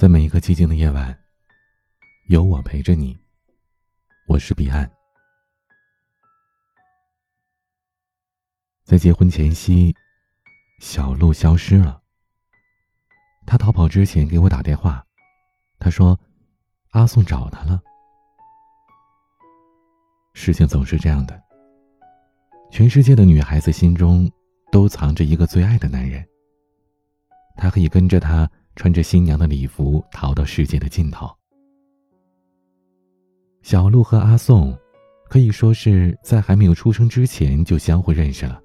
在每一个寂静的夜晚，有我陪着你。我是彼岸。在结婚前夕，小鹿消失了。他逃跑之前给我打电话，他说阿宋找他了。事情总是这样的，全世界的女孩子心中都藏着一个最爱的男人，他可以跟着他。穿着新娘的礼服逃到世界的尽头。小鹿和阿宋，可以说是在还没有出生之前就相互认识了。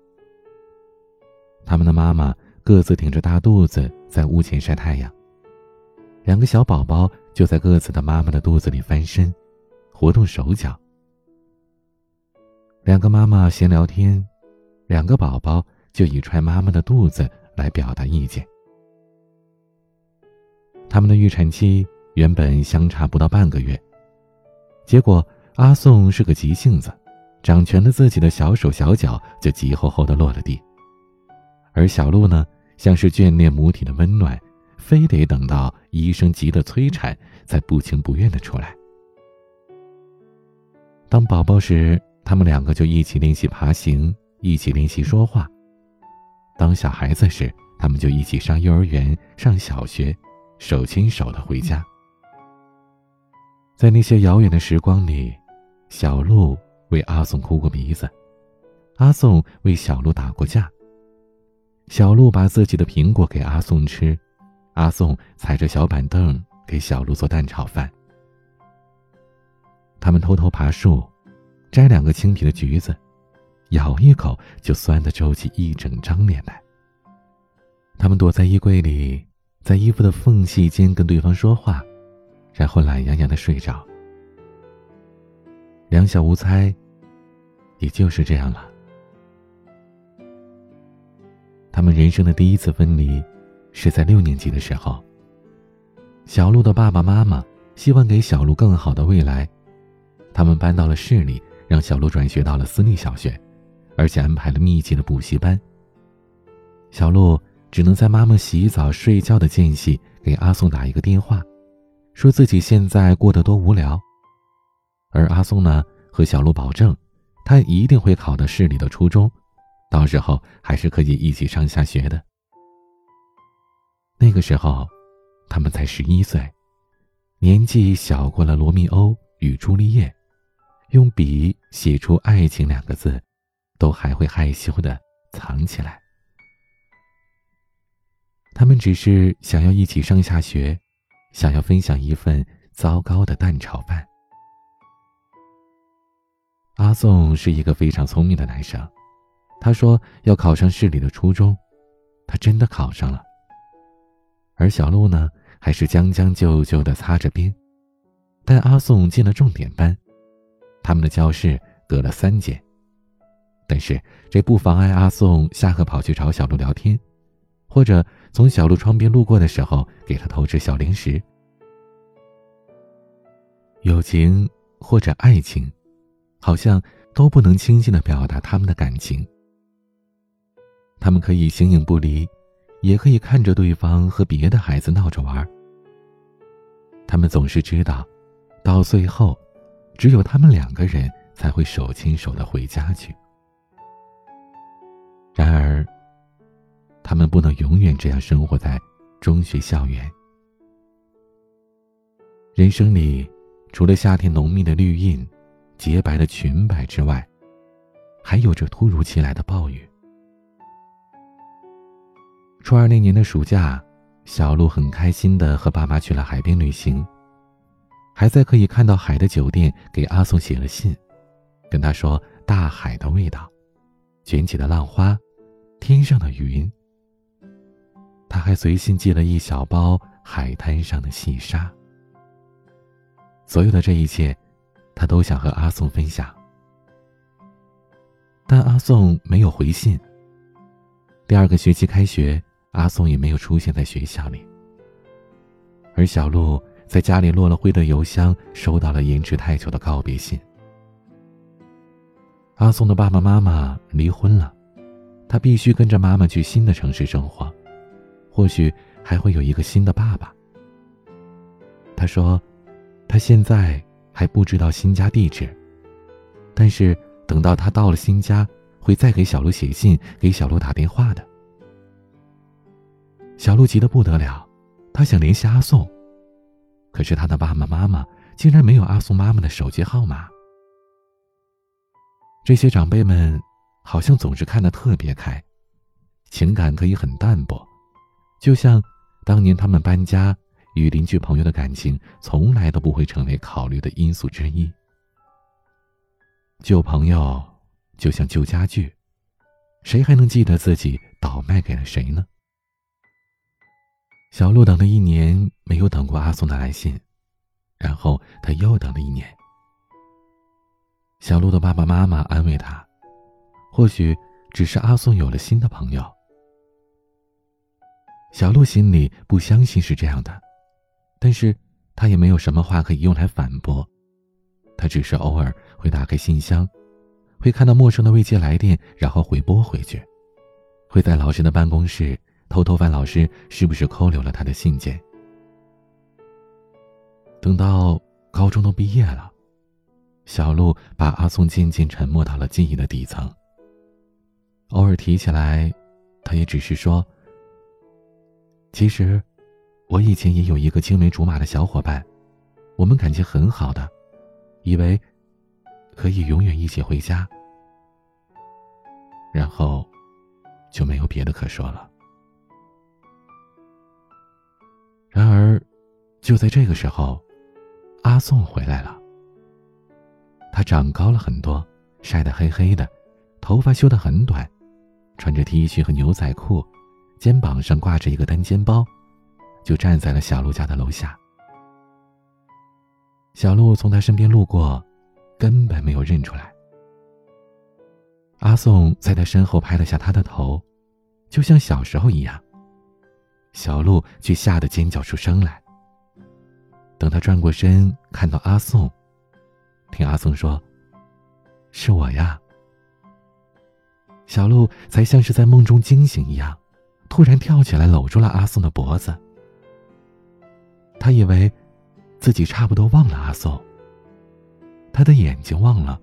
他们的妈妈各自挺着大肚子在屋前晒太阳，两个小宝宝就在各自的妈妈的肚子里翻身，活动手脚。两个妈妈闲聊天，两个宝宝就以踹妈妈的肚子来表达意见。他们的预产期原本相差不到半个月，结果阿宋是个急性子，掌权了自己的小手小脚就急吼吼的落了地，而小鹿呢，像是眷恋母体的温暖，非得等到医生急得催产，才不情不愿的出来。当宝宝时，他们两个就一起练习爬行，一起练习说话；当小孩子时，他们就一起上幼儿园、上小学。手牵手的回家，在那些遥远的时光里，小鹿为阿宋哭过鼻子，阿宋为小鹿打过架。小鹿把自己的苹果给阿宋吃，阿宋踩着小板凳给小鹿做蛋炒饭。他们偷偷爬树，摘两个青皮的橘子，咬一口就酸的皱起一整张脸来。他们躲在衣柜里。在衣服的缝隙间跟对方说话，然后懒洋洋的睡着。两小无猜，也就是这样了。他们人生的第一次分离，是在六年级的时候。小鹿的爸爸妈妈希望给小鹿更好的未来，他们搬到了市里，让小鹿转学到了私立小学，而且安排了密集的补习班。小鹿。只能在妈妈洗澡睡觉的间隙给阿松打一个电话，说自己现在过得多无聊。而阿松呢，和小鹿保证，他一定会考到市里的初中，到时候还是可以一起上下学的。那个时候，他们才十一岁，年纪小过了罗密欧与朱丽叶，用笔写出“爱情”两个字，都还会害羞的藏起来。他们只是想要一起上下学，想要分享一份糟糕的蛋炒饭。阿宋是一个非常聪明的男生，他说要考上市里的初中，他真的考上了。而小鹿呢，还是将将就就的擦着边，但阿宋进了重点班，他们的教室隔了三间，但是这不妨碍阿宋下课跑去找小鹿聊天。或者从小路窗边路过的时候，给他偷吃小零食。友情或者爱情，好像都不能轻易的表达他们的感情。他们可以形影不离，也可以看着对方和别的孩子闹着玩。他们总是知道，到最后，只有他们两个人才会手牵手的回家去。然而。他们不能永远这样生活在中学校园。人生里，除了夏天浓密的绿荫、洁白的裙摆之外，还有着突如其来的暴雨。初二那年的暑假，小鹿很开心的和爸妈去了海边旅行，还在可以看到海的酒店给阿宋写了信，跟他说大海的味道、卷起的浪花、天上的云。他还随信寄了一小包海滩上的细沙。所有的这一切，他都想和阿宋分享，但阿宋没有回信。第二个学期开学，阿宋也没有出现在学校里。而小鹿在家里落了灰的邮箱收到了延迟太久的告别信。阿宋的爸爸妈妈离婚了，他必须跟着妈妈去新的城市生活。或许还会有一个新的爸爸，他说，他现在还不知道新家地址，但是等到他到了新家，会再给小鹿写信，给小鹿打电话的。小鹿急得不得了，他想联系阿宋，可是他的爸爸妈妈竟然没有阿宋妈妈的手机号码。这些长辈们好像总是看得特别开，情感可以很淡薄，就像当年他们搬家，与邻居朋友的感情从来都不会成为考虑的因素之一。旧朋友就像旧家具，谁还能记得自己倒卖给了谁呢？小鹿等了一年，没有等过阿宋的来信，然后他又等了一年。小鹿的爸爸妈妈安慰他：“或许只是阿宋有了新的朋友。”小鹿心里不相信是这样的，但是他也没有什么话可以用来反驳。他只是偶尔会打开信箱，会看到陌生的未接来电，然后回拨回去，会在老师的办公室。偷偷翻老师是不是扣留了他的信件？等到高中都毕业了，小鹿把阿宋渐渐沉没到了记忆的底层。偶尔提起来，他也只是说：“其实，我以前也有一个青梅竹马的小伙伴，我们感情很好的，以为可以永远一起回家，然后就没有别的可说了。”然而，就在这个时候，阿宋回来了。他长高了很多，晒得黑黑的，头发修得很短，穿着 T 恤和牛仔裤，肩膀上挂着一个单肩包，就站在了小鹿家的楼下。小鹿从他身边路过，根本没有认出来。阿宋在他身后拍了下他的头，就像小时候一样。小鹿却吓得尖叫出声来。等他转过身，看到阿宋，听阿宋说：“是我呀。”小鹿才像是在梦中惊醒一样，突然跳起来搂住了阿宋的脖子。他以为自己差不多忘了阿宋，他的眼睛忘了，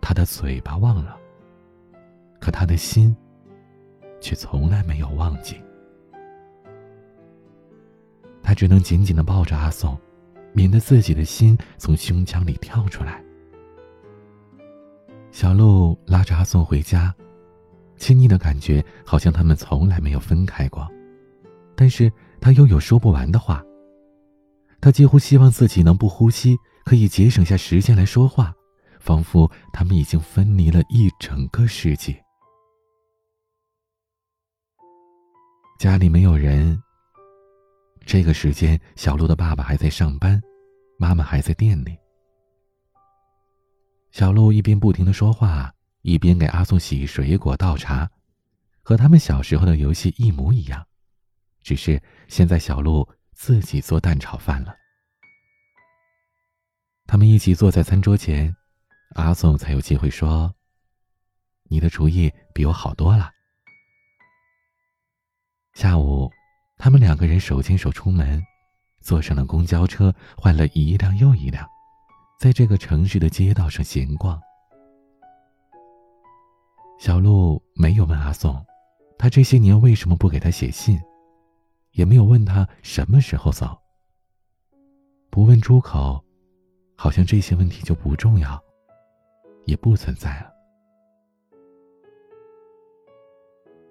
他的嘴巴忘了，可他的心却从来没有忘记。他只能紧紧的抱着阿宋，免得自己的心从胸腔里跳出来。小鹿拉着阿宋回家，亲昵的感觉好像他们从来没有分开过，但是他又有说不完的话。他几乎希望自己能不呼吸，可以节省下时间来说话，仿佛他们已经分离了一整个世纪。家里没有人。这个时间，小鹿的爸爸还在上班，妈妈还在店里。小鹿一边不停的说话，一边给阿宋洗水果、倒茶，和他们小时候的游戏一模一样，只是现在小鹿自己做蛋炒饭了。他们一起坐在餐桌前，阿宋才有机会说：“你的厨艺比我好多了。”下午。他们两个人手牵手出门，坐上了公交车，换了一辆又一辆，在这个城市的街道上闲逛。小鹿没有问阿宋，他这些年为什么不给他写信，也没有问他什么时候走。不问出口，好像这些问题就不重要，也不存在了。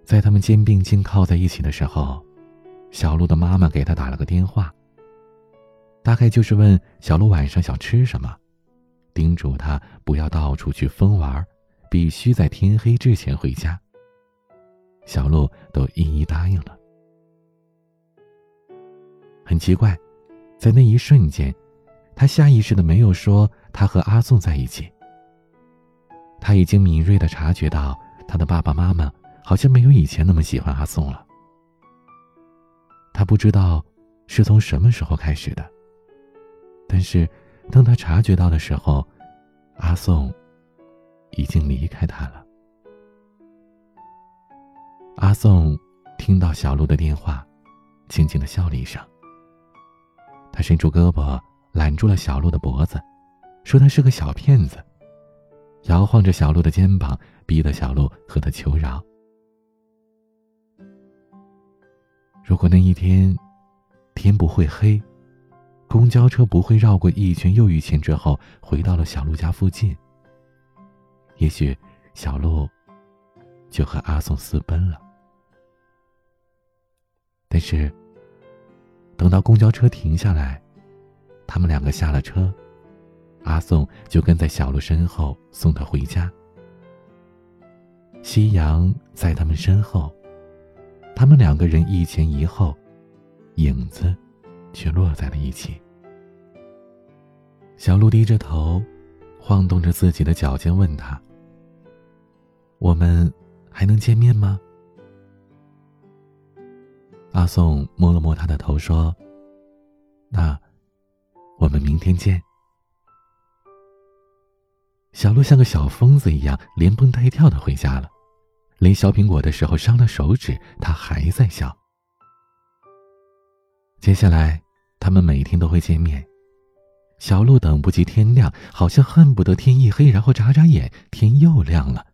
在他们肩并肩靠在一起的时候。小鹿的妈妈给他打了个电话，大概就是问小鹿晚上想吃什么，叮嘱他不要到处去疯玩，必须在天黑之前回家。小鹿都一一答应了。很奇怪，在那一瞬间，他下意识的没有说他和阿宋在一起。他已经敏锐的察觉到，他的爸爸妈妈好像没有以前那么喜欢阿宋了。他不知道是从什么时候开始的，但是当他察觉到的时候，阿宋已经离开他了。阿宋听到小鹿的电话，轻轻的笑了一声。他伸出胳膊揽住了小鹿的脖子，说他是个小骗子，摇晃着小鹿的肩膀，逼得小鹿和他求饶。如果那一天天不会黑，公交车不会绕过一圈又一圈之后回到了小鹿家附近，也许小鹿就和阿宋私奔了。但是，等到公交车停下来，他们两个下了车，阿宋就跟在小鹿身后送她回家。夕阳在他们身后。他们两个人一前一后，影子却落在了一起。小鹿低着头，晃动着自己的脚尖，问他：“我们还能见面吗？”阿宋摸了摸他的头，说：“那我们明天见。”小鹿像个小疯子一样，连蹦带跳的回家了。连削苹果的时候伤了手指，他还在笑。接下来，他们每天都会见面。小鹿等不及天亮，好像恨不得天一黑，然后眨眨眼，天又亮了，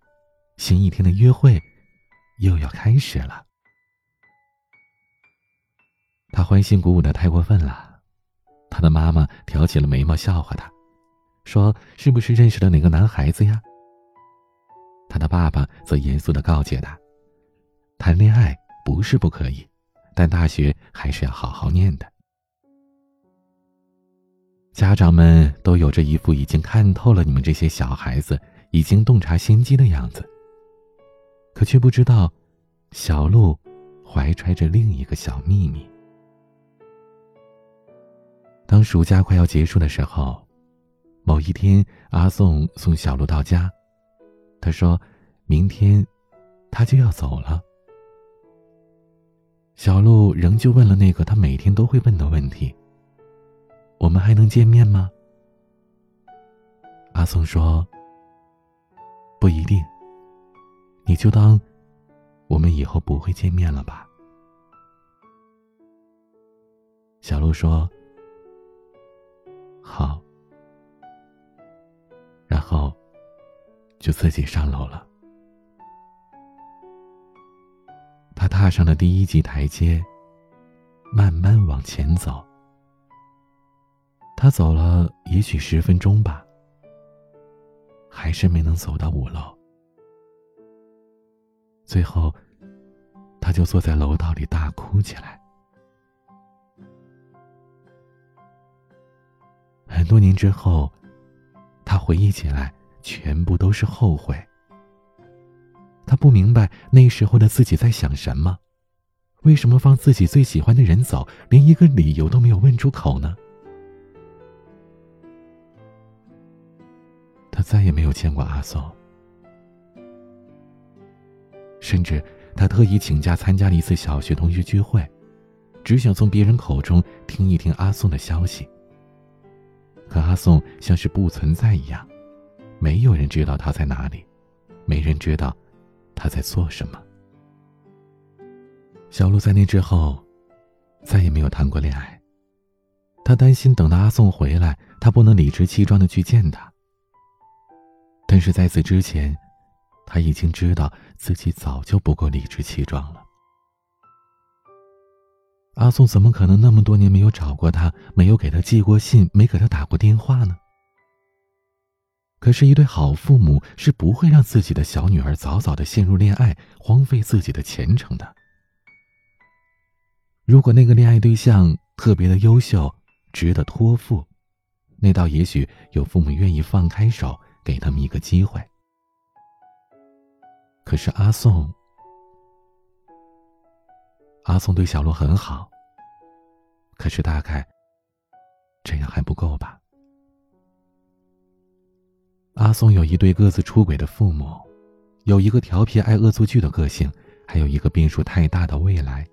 新一天的约会又要开始了。他欢欣鼓舞的太过分了，他的妈妈挑起了眉毛笑话他，说：“是不是认识了哪个男孩子呀？”他的爸爸则严肃的告诫他：“谈恋爱不是不可以，但大学还是要好好念的。”家长们都有着一副已经看透了你们这些小孩子，已经洞察先机的样子，可却不知道，小鹿怀揣着另一个小秘密。当暑假快要结束的时候，某一天，阿宋送小鹿到家。他说：“明天，他就要走了。”小鹿仍旧问了那个他每天都会问的问题：“我们还能见面吗？”阿松说：“不一定。你就当我们以后不会见面了吧。”小鹿说：“好。”然后。就自己上楼了。他踏上了第一级台阶，慢慢往前走。他走了也许十分钟吧，还是没能走到五楼。最后，他就坐在楼道里大哭起来。很多年之后，他回忆起来。全部都是后悔。他不明白那时候的自己在想什么，为什么放自己最喜欢的人走，连一个理由都没有问出口呢？他再也没有见过阿松，甚至他特意请假参加了一次小学同学聚会，只想从别人口中听一听阿宋的消息。可阿宋像是不存在一样。没有人知道他在哪里，没人知道他在做什么。小鹿在那之后再也没有谈过恋爱。他担心等到阿宋回来，他不能理直气壮的去见他。但是在此之前，他已经知道自己早就不够理直气壮了。阿宋怎么可能那么多年没有找过他，没有给他寄过信，没给他打过电话呢？可是，一对好父母是不会让自己的小女儿早早的陷入恋爱，荒废自己的前程的。如果那个恋爱对象特别的优秀，值得托付，那倒也许有父母愿意放开手，给他们一个机会。可是阿宋，阿宋对小鹿很好。可是大概这样还不够吧。阿宋有一对各自出轨的父母，有一个调皮爱恶作剧的个性，还有一个变数太大的未来。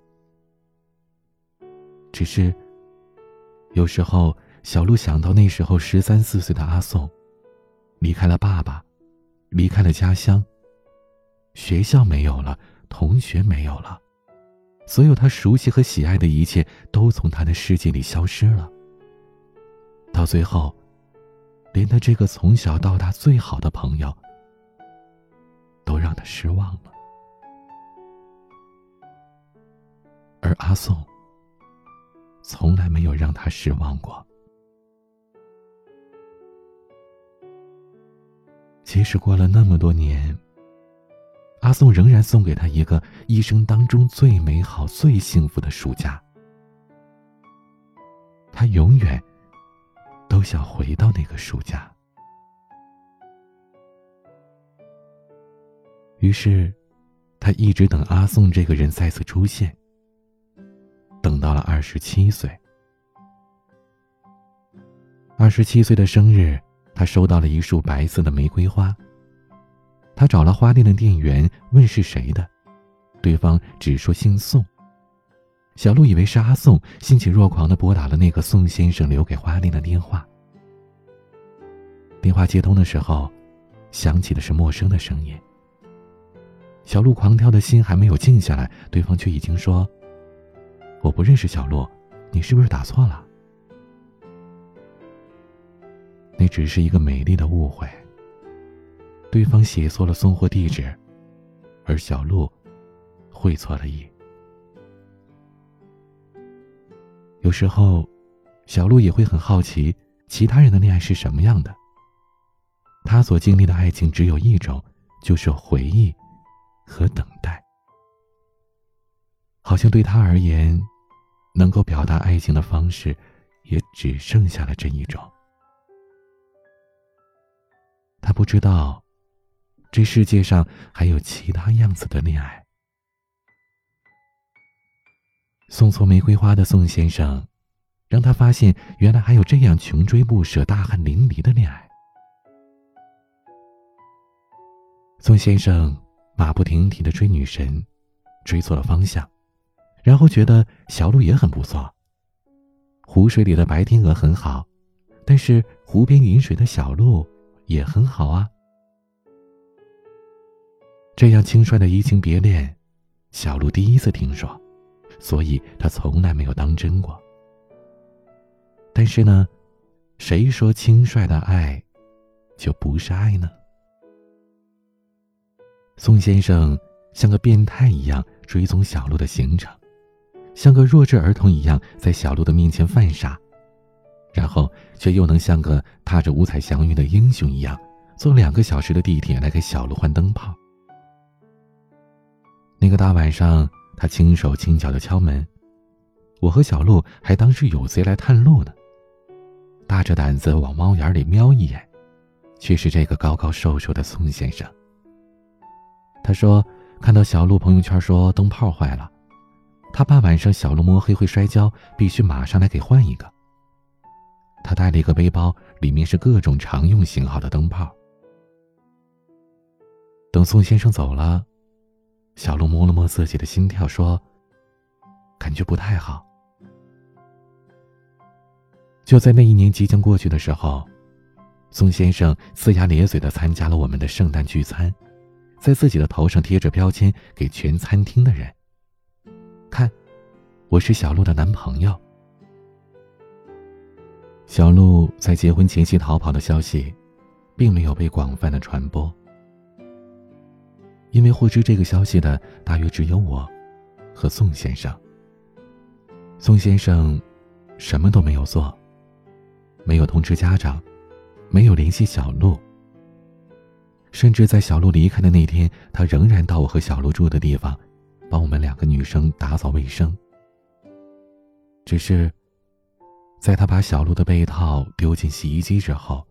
只是，有时候小鹿想到那时候十三四岁的阿宋，离开了爸爸，离开了家乡。学校没有了，同学没有了，所有他熟悉和喜爱的一切都从他的世界里消失了，到最后，连他这个从小到大最好的朋友，都让他失望了。而阿宋，从来没有让他失望过。即使过了那么多年，阿宋仍然送给他一个一生当中最美好、最幸福的暑假。他永远都想回到那个暑假。于是，他一直等阿宋这个人再次出现。等到了二十七岁，二十七岁的生日。他收到了一束白色的玫瑰花。他找了花店的店员问是谁的，对方只说姓宋。小鹿以为是阿宋，欣喜若狂的拨打了那个宋先生留给花店的电话。电话接通的时候，响起的是陌生的声音。小鹿狂跳的心还没有静下来，对方却已经说：“我不认识小鹿，你是不是打错了？”那只是一个美丽的误会。对方写错了送货地址，而小鹿会错了意。有时候，小鹿也会很好奇其他人的恋爱是什么样的。他所经历的爱情只有一种，就是回忆和等待。好像对他而言，能够表达爱情的方式，也只剩下了这一种。他不知道，这世界上还有其他样子的恋爱。送错玫瑰花的宋先生，让他发现原来还有这样穷追不舍、大汗淋漓的恋爱。宋先生马不停蹄的追女神，追错了方向，然后觉得小鹿也很不错。湖水里的白天鹅很好，但是湖边饮水的小鹿。也很好啊。这样轻率的移情别恋，小鹿第一次听说，所以他从来没有当真过。但是呢，谁说轻率的爱就不是爱呢？宋先生像个变态一样追踪小鹿的行程，像个弱智儿童一样在小鹿的面前犯傻。然后却又能像个踏着五彩祥云的英雄一样，坐两个小时的地铁来给小鹿换灯泡。那个大晚上，他轻手轻脚的敲门，我和小鹿还当是有贼来探路呢。大着胆子往猫眼里瞄一眼，却是这个高高瘦瘦的宋先生。他说看到小鹿朋友圈说灯泡坏了，他怕晚上小鹿摸黑会摔跤，必须马上来给换一个。他带了一个背包，里面是各种常用型号的灯泡。等宋先生走了，小鹿摸了摸自己的心跳，说：“感觉不太好。”就在那一年即将过去的时候，宋先生呲牙咧嘴的参加了我们的圣诞聚餐，在自己的头上贴着标签，给全餐厅的人看：“我是小鹿的男朋友。”小鹿在结婚前夕逃跑的消息，并没有被广泛的传播。因为获知这个消息的大约只有我，和宋先生。宋先生什么都没有做，没有通知家长，没有联系小鹿。甚至在小鹿离开的那天，他仍然到我和小鹿住的地方，帮我们两个女生打扫卫生。只是。在他把小鹿的被套丢进洗衣机之后，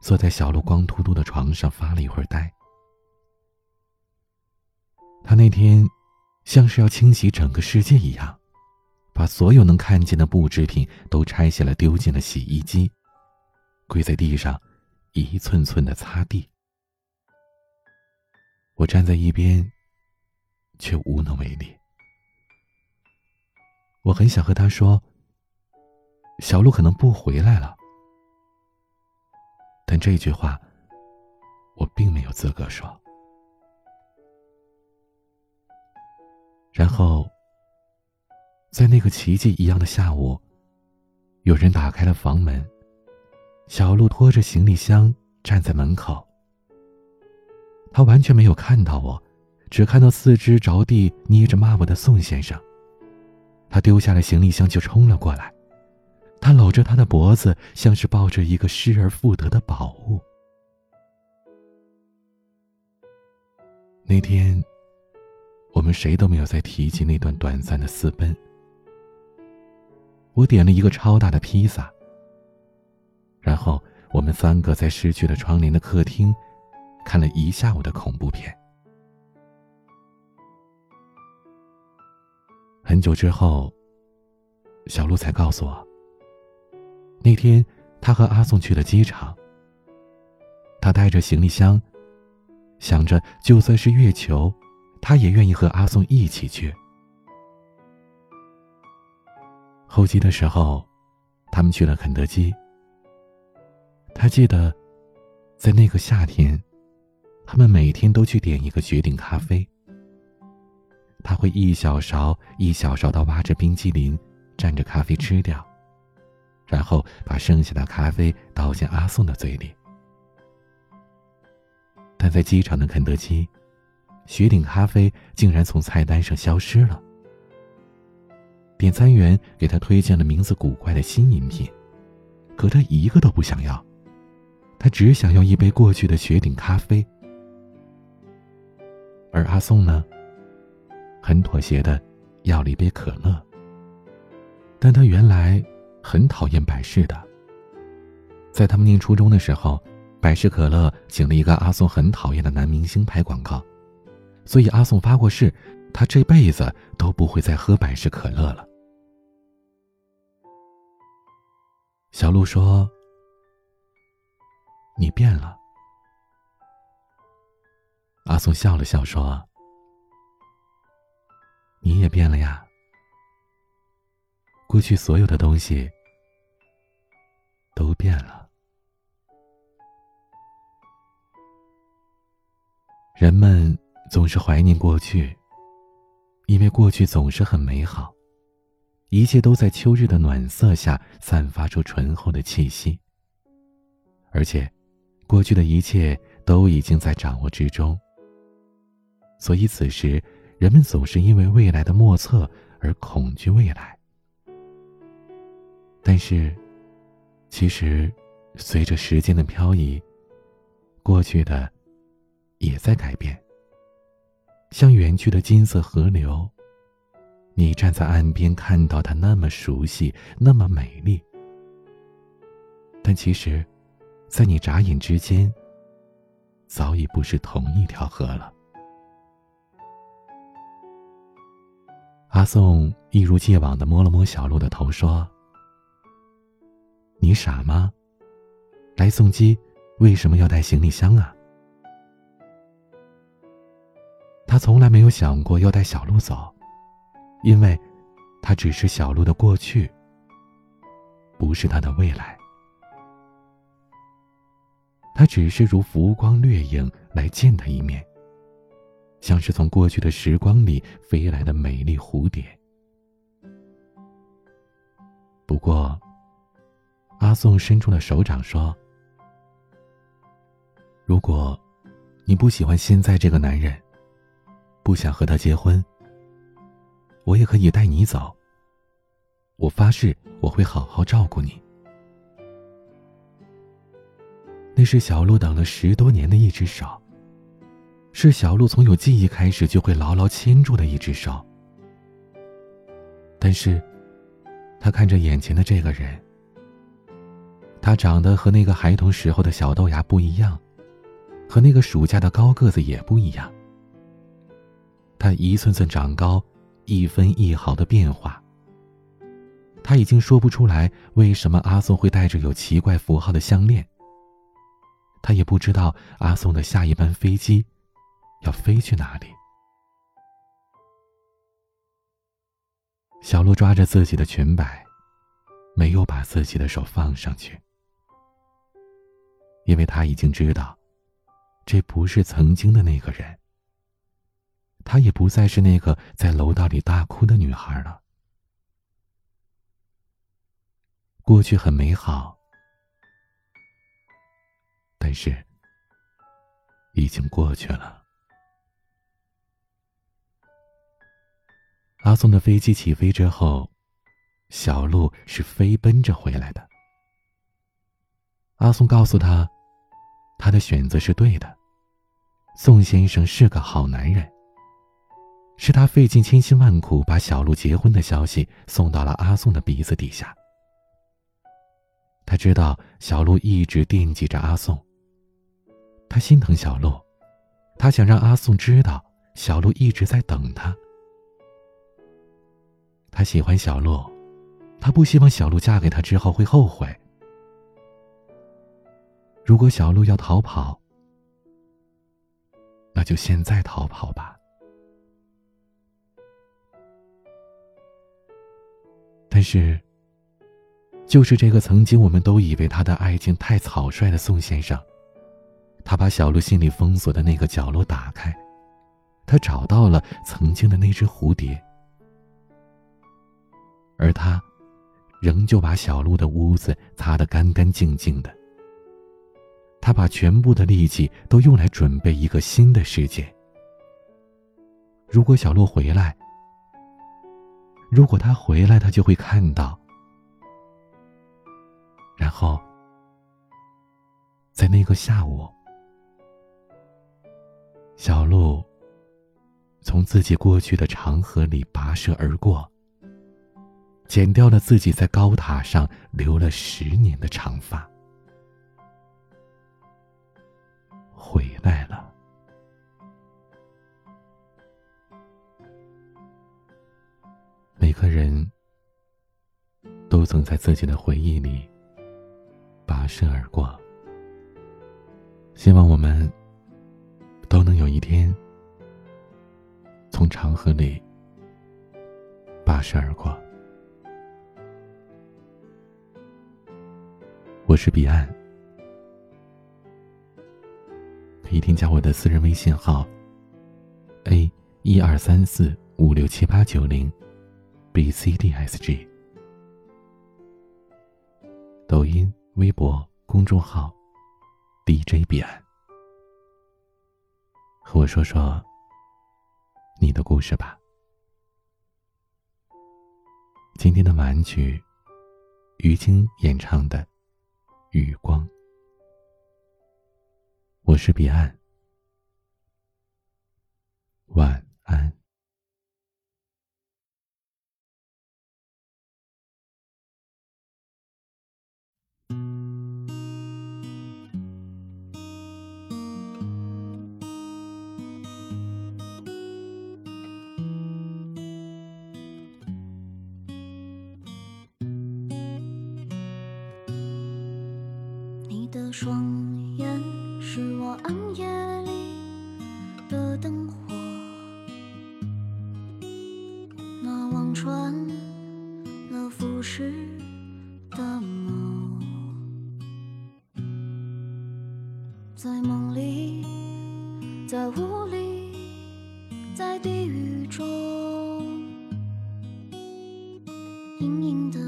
坐在小鹿光秃秃的床上发了一会儿呆。他那天像是要清洗整个世界一样，把所有能看见的布制品都拆下来丢进了洗衣机，跪在地上，一寸寸的擦地。我站在一边，却无能为力。我很想和他说。小鹿可能不回来了，但这句话我并没有资格说。然后，在那个奇迹一样的下午，有人打开了房门，小鹿拖着行李箱站在门口，他完全没有看到我，只看到四肢着地捏着抹布的宋先生。他丢下了行李箱就冲了过来，他搂着他的脖子，像是抱着一个失而复得的宝物。那天，我们谁都没有再提及那段短暂的私奔。我点了一个超大的披萨，然后我们三个在失去了窗帘的客厅，看了一下午的恐怖片。很久之后，小鹿才告诉我，那天他和阿宋去了机场，他带着行李箱。想着，就算是月球，他也愿意和阿宋一起去。候机的时候，他们去了肯德基。他记得，在那个夏天，他们每天都去点一个绝顶咖啡。他会一小勺一小勺的挖着冰激凌，蘸着咖啡吃掉，然后把剩下的咖啡倒进阿宋的嘴里。但在机场的肯德基，雪顶咖啡竟然从菜单上消失了。点餐员给他推荐了名字古怪的新饮品，可他一个都不想要，他只想要一杯过去的雪顶咖啡。而阿宋呢，很妥协的要了一杯可乐。但他原来很讨厌百事的，在他们念初中的时候。百事可乐请了一个阿宋很讨厌的男明星拍广告，所以阿宋发过誓，他这辈子都不会再喝百事可乐了。小鹿说：“你变了。”阿宋笑了笑说：“你也变了呀。过去所有的东西都变了。”人们总是怀念过去，因为过去总是很美好，一切都在秋日的暖色下散发出醇厚的气息。而且，过去的一切都已经在掌握之中。所以此时，人们总是因为未来的莫测而恐惧未来。但是，其实，随着时间的漂移，过去的。也在改变。像远去的金色河流，你站在岸边看到它那么熟悉，那么美丽。但其实，在你眨眼之间，早已不是同一条河了。阿宋一如既往的摸了摸小鹿的头，说：“你傻吗？来送机为什么要带行李箱啊？”他从来没有想过要带小鹿走，因为，他只是小鹿的过去，不是他的未来。他只是如浮光掠影来见他一面，像是从过去的时光里飞来的美丽蝴蝶。不过，阿宋伸出了手掌说：“如果，你不喜欢现在这个男人。”不想和他结婚，我也可以带你走。我发誓我会好好照顾你。那是小鹿等了十多年的一只手，是小鹿从有记忆开始就会牢牢牵住的一只手。但是，他看着眼前的这个人，他长得和那个孩童时候的小豆芽不一样，和那个暑假的高个子也不一样。他一寸寸长高，一分一毫的变化。他已经说不出来为什么阿宋会带着有奇怪符号的项链。他也不知道阿宋的下一班飞机要飞去哪里。小鹿抓着自己的裙摆，没有把自己的手放上去，因为他已经知道，这不是曾经的那个人。她也不再是那个在楼道里大哭的女孩了。过去很美好，但是已经过去了。阿松的飞机起飞之后，小鹿是飞奔着回来的。阿松告诉他，他的选择是对的，宋先生是个好男人。是他费尽千辛万苦把小鹿结婚的消息送到了阿宋的鼻子底下。他知道小鹿一直惦记着阿宋。他心疼小鹿，他想让阿宋知道小鹿一直在等他。他喜欢小鹿，他不希望小鹿嫁给他之后会后悔。如果小鹿要逃跑，那就现在逃跑吧。是，就是这个曾经我们都以为他的爱情太草率的宋先生，他把小鹿心里封锁的那个角落打开，他找到了曾经的那只蝴蝶，而他，仍旧把小鹿的屋子擦得干干净净的。他把全部的力气都用来准备一个新的世界。如果小鹿回来，如果他回来，他就会看到。然后，在那个下午，小鹿从自己过去的长河里跋涉而过，剪掉了自己在高塔上留了十年的长发，回来了。每个人都曾在自己的回忆里跋涉而过。希望我们都能有一天从长河里跋涉而过。我是彼岸，可以添加我的私人微信号：a 一二三四五六七八九零。B c d s g，抖音、微博、公众号，DJ 彼岸，和我说说你的故事吧。今天的晚曲，于晶演唱的《余光》，我是彼岸，晚里，在雾里，在地狱中，隐隐的。